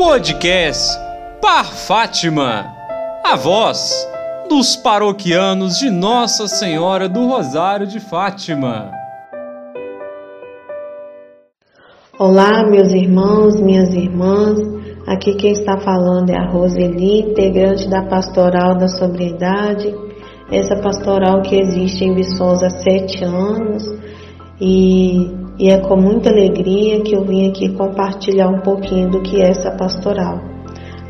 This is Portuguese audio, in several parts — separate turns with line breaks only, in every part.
Podcast Par Fátima, a voz dos paroquianos de Nossa Senhora do Rosário de Fátima.
Olá, meus irmãos, minhas irmãs. Aqui quem está falando é a Roseli, integrante da Pastoral da Sobriedade. Essa pastoral que existe em Viçosa há sete anos e e é com muita alegria que eu vim aqui compartilhar um pouquinho do que é essa pastoral.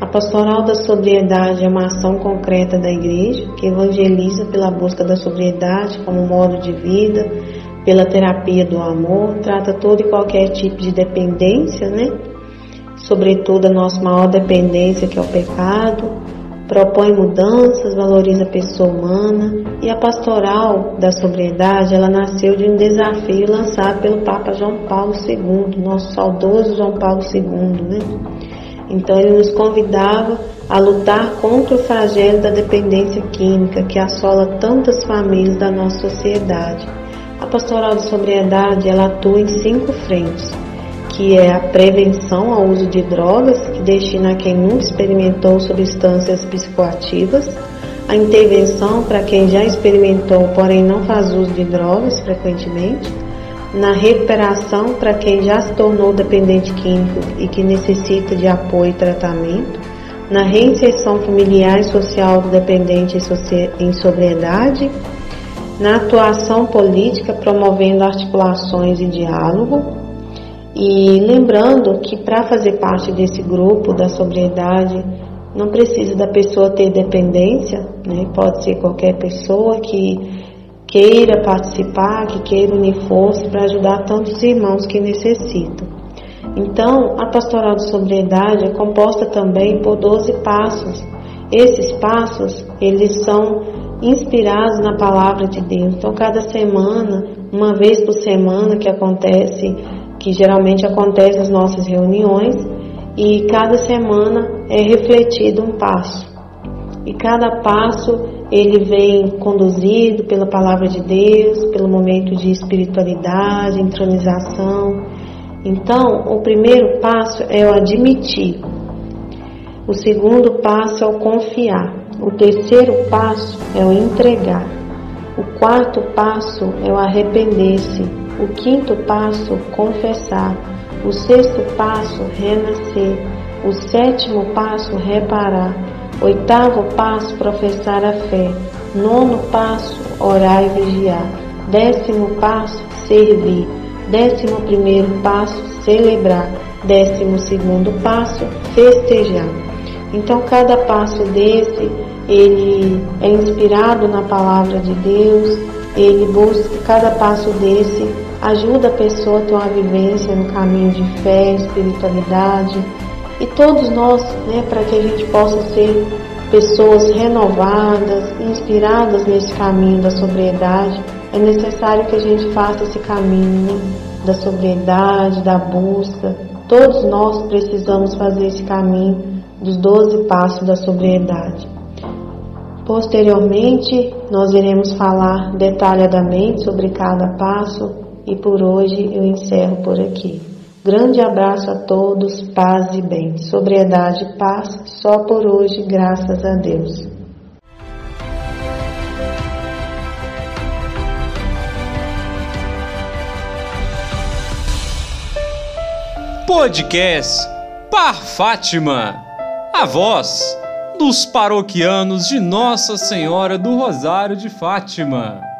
A pastoral da sobriedade é uma ação concreta da igreja que evangeliza pela busca da sobriedade como modo de vida, pela terapia do amor, trata todo e qualquer tipo de dependência, né? Sobretudo a nossa maior dependência que é o pecado, propõe mudanças, valoriza a pessoa humana e a pastoral da sobriedade, ela nasceu de um desafio lançado pelo Papa João Paulo II, nosso saudoso João Paulo II, né? Então ele nos convidava a lutar contra o flagelo da dependência química que assola tantas famílias da nossa sociedade. A pastoral da sobriedade, ela atua em cinco frentes que é a prevenção ao uso de drogas, que destina a quem nunca experimentou substâncias psicoativas, a intervenção para quem já experimentou, porém não faz uso de drogas frequentemente, na recuperação para quem já se tornou dependente químico e que necessita de apoio e tratamento, na reinserção familiar e social do dependente em sobriedade, na atuação política promovendo articulações e diálogo, e lembrando que para fazer parte desse grupo da sobriedade, não precisa da pessoa ter dependência, né? pode ser qualquer pessoa que queira participar, que queira unir forças para ajudar tantos irmãos que necessitam. Então, a pastoral de sobriedade é composta também por 12 passos. Esses passos, eles são inspirados na palavra de Deus. Então, cada semana, uma vez por semana que acontece que geralmente acontece nas nossas reuniões e cada semana é refletido um passo. E cada passo ele vem conduzido pela palavra de Deus, pelo momento de espiritualidade, entronização. Então, o primeiro passo é o admitir. O segundo passo é o confiar. O terceiro passo é o entregar. O quarto passo é o arrepender-se. O quinto passo, confessar. O sexto passo, renascer. O sétimo passo, reparar. Oitavo passo, professar a fé. Nono passo, orar e vigiar. Décimo passo, servir. Décimo primeiro passo, celebrar. Décimo segundo passo, festejar. Então, cada passo desse, ele é inspirado na palavra de Deus, ele busca cada passo desse ajuda a pessoa a ter uma vivência no caminho de fé, espiritualidade e todos nós, né, para que a gente possa ser pessoas renovadas, inspiradas nesse caminho da sobriedade, é necessário que a gente faça esse caminho né, da sobriedade, da busca. Todos nós precisamos fazer esse caminho dos 12 passos da sobriedade. Posteriormente, nós iremos falar detalhadamente sobre cada passo e por hoje eu encerro por aqui. Grande abraço a todos, paz e bem. Sobriedade e paz, só por hoje, graças a Deus.
Podcast Par Fátima, a voz dos paroquianos de Nossa Senhora do Rosário de Fátima.